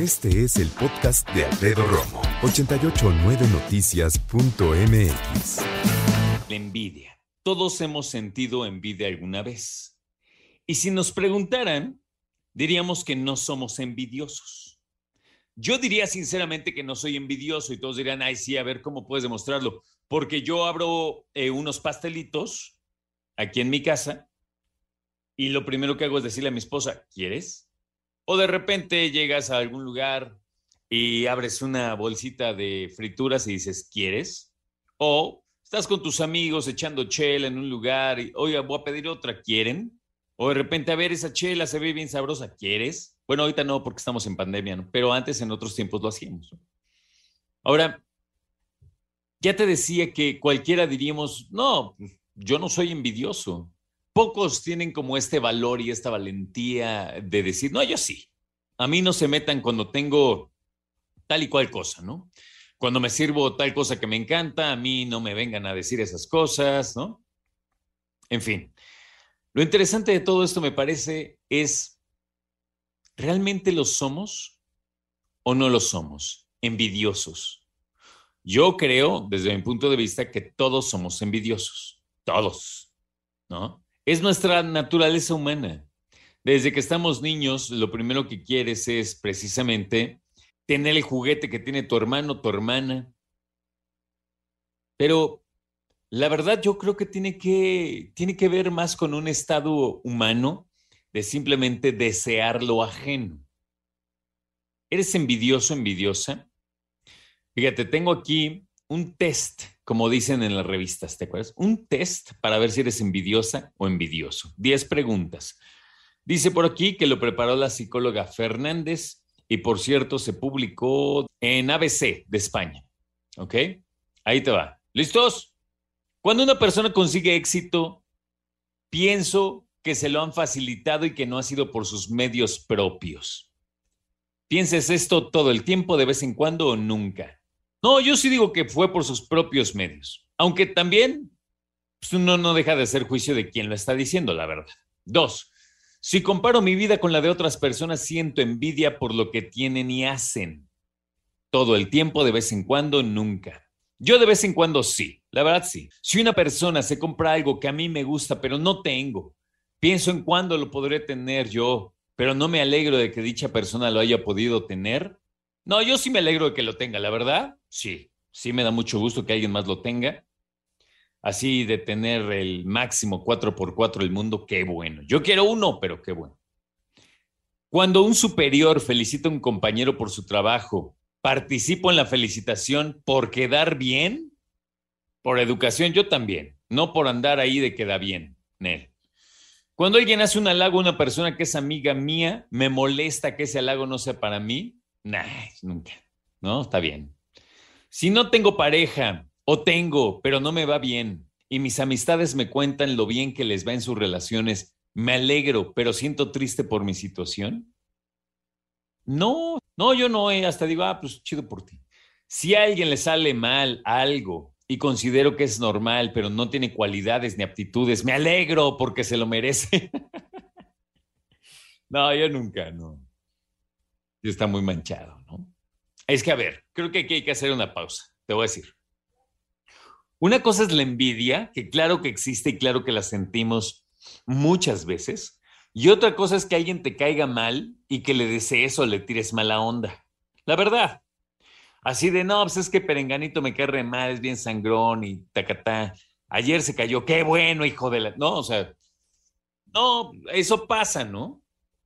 Este es el podcast de Alfredo Romo, 889noticias.mx. La envidia. Todos hemos sentido envidia alguna vez. Y si nos preguntaran, diríamos que no somos envidiosos. Yo diría sinceramente que no soy envidioso y todos dirían, ay, sí, a ver cómo puedes demostrarlo. Porque yo abro eh, unos pastelitos aquí en mi casa y lo primero que hago es decirle a mi esposa, ¿quieres? O de repente llegas a algún lugar y abres una bolsita de frituras y dices, ¿quieres? O estás con tus amigos echando chela en un lugar y, oye, voy a pedir otra, ¿quieren? O de repente, a ver, esa chela se ve bien sabrosa, ¿quieres? Bueno, ahorita no porque estamos en pandemia, pero antes en otros tiempos lo hacíamos. Ahora, ya te decía que cualquiera diríamos, no, yo no soy envidioso. Pocos tienen como este valor y esta valentía de decir, no, yo sí. A mí no se metan cuando tengo tal y cual cosa, ¿no? Cuando me sirvo tal cosa que me encanta, a mí no me vengan a decir esas cosas, ¿no? En fin, lo interesante de todo esto me parece es, ¿realmente lo somos o no lo somos? Envidiosos. Yo creo, desde mi punto de vista, que todos somos envidiosos, todos, ¿no? Es nuestra naturaleza humana. Desde que estamos niños, lo primero que quieres es precisamente tener el juguete que tiene tu hermano, tu hermana. Pero la verdad yo creo que tiene que, tiene que ver más con un estado humano de simplemente desear lo ajeno. ¿Eres envidioso, envidiosa? Fíjate, tengo aquí un test, como dicen en las revistas, ¿te acuerdas? Un test para ver si eres envidiosa o envidioso. Diez preguntas. Dice por aquí que lo preparó la psicóloga Fernández y por cierto se publicó en ABC de España. ¿Ok? Ahí te va. ¿Listos? Cuando una persona consigue éxito, pienso que se lo han facilitado y que no ha sido por sus medios propios. ¿Pienses esto todo el tiempo, de vez en cuando o nunca? No, yo sí digo que fue por sus propios medios, aunque también pues, uno no deja de hacer juicio de quién lo está diciendo, la verdad. Dos, si comparo mi vida con la de otras personas, siento envidia por lo que tienen y hacen. Todo el tiempo, de vez en cuando, nunca. Yo de vez en cuando sí, la verdad sí. Si una persona se compra algo que a mí me gusta, pero no tengo, pienso en cuándo lo podré tener yo, pero no me alegro de que dicha persona lo haya podido tener. No, yo sí me alegro de que lo tenga, la verdad, sí. Sí me da mucho gusto que alguien más lo tenga, así de tener el máximo 4x4 del mundo, qué bueno. Yo quiero uno, pero qué bueno. Cuando un superior felicita a un compañero por su trabajo, ¿participo en la felicitación por quedar bien? Por educación, yo también, no por andar ahí de queda bien, Nel. Cuando alguien hace un halago a una persona que es amiga mía, ¿me molesta que ese halago no sea para mí? Nah, nunca. No, está bien. Si no tengo pareja o tengo, pero no me va bien. Y mis amistades me cuentan lo bien que les va en sus relaciones. Me alegro, pero siento triste por mi situación. No, no, yo no, eh, hasta digo, ah, pues chido por ti. Si a alguien le sale mal algo y considero que es normal, pero no tiene cualidades ni aptitudes, me alegro porque se lo merece. no, yo nunca, no. Está muy manchado, ¿no? Es que, a ver, creo que aquí hay que hacer una pausa. Te voy a decir. Una cosa es la envidia, que claro que existe y claro que la sentimos muchas veces. Y otra cosa es que alguien te caiga mal y que le desees o le tires mala onda. La verdad. Así de, no, pues es que Perenganito me cae re mal, es bien sangrón y tacatá. Ayer se cayó, qué bueno, hijo de la... No, o sea, no, eso pasa, ¿no?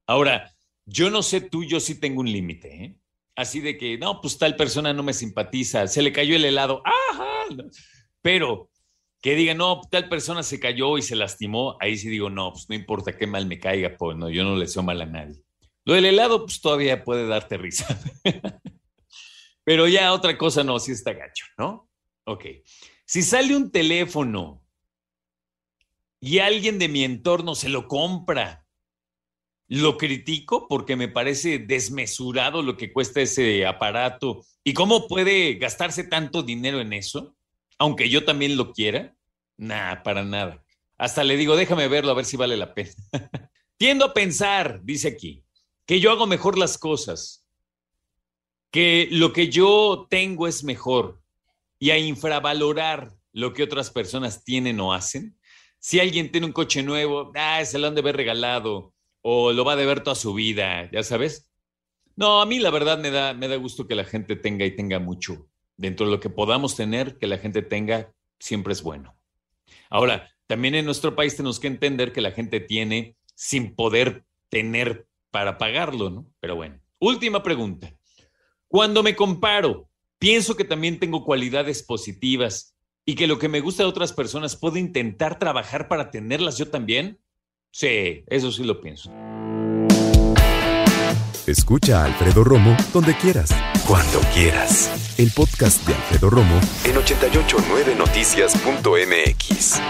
Ahora, yo no sé tú, yo sí tengo un límite, ¿eh? Así de que, no, pues tal persona no me simpatiza, se le cayó el helado, ajá. Pero que diga, no, tal persona se cayó y se lastimó, ahí sí digo, no, pues no importa qué mal me caiga, pues no, yo no le deseo mal a nadie. Lo del helado, pues todavía puede darte risa. Pero ya otra cosa no, sí está gacho, ¿no? Ok. Si sale un teléfono y alguien de mi entorno se lo compra, lo critico porque me parece desmesurado lo que cuesta ese aparato y cómo puede gastarse tanto dinero en eso aunque yo también lo quiera, nada, para nada. Hasta le digo, déjame verlo a ver si vale la pena. Tiendo a pensar, dice aquí, que yo hago mejor las cosas que lo que yo tengo es mejor y a infravalorar lo que otras personas tienen o hacen. Si alguien tiene un coche nuevo, ah, se lo han de haber regalado o lo va a deber toda su vida, ya sabes. No, a mí la verdad me da, me da gusto que la gente tenga y tenga mucho. Dentro de lo que podamos tener, que la gente tenga, siempre es bueno. Ahora, también en nuestro país tenemos que entender que la gente tiene sin poder tener para pagarlo, ¿no? Pero bueno, última pregunta. Cuando me comparo, pienso que también tengo cualidades positivas y que lo que me gusta de otras personas puedo intentar trabajar para tenerlas yo también. Sí, eso sí lo pienso. Escucha a Alfredo Romo donde quieras, cuando quieras. El podcast de Alfredo Romo en 889noticias.mx.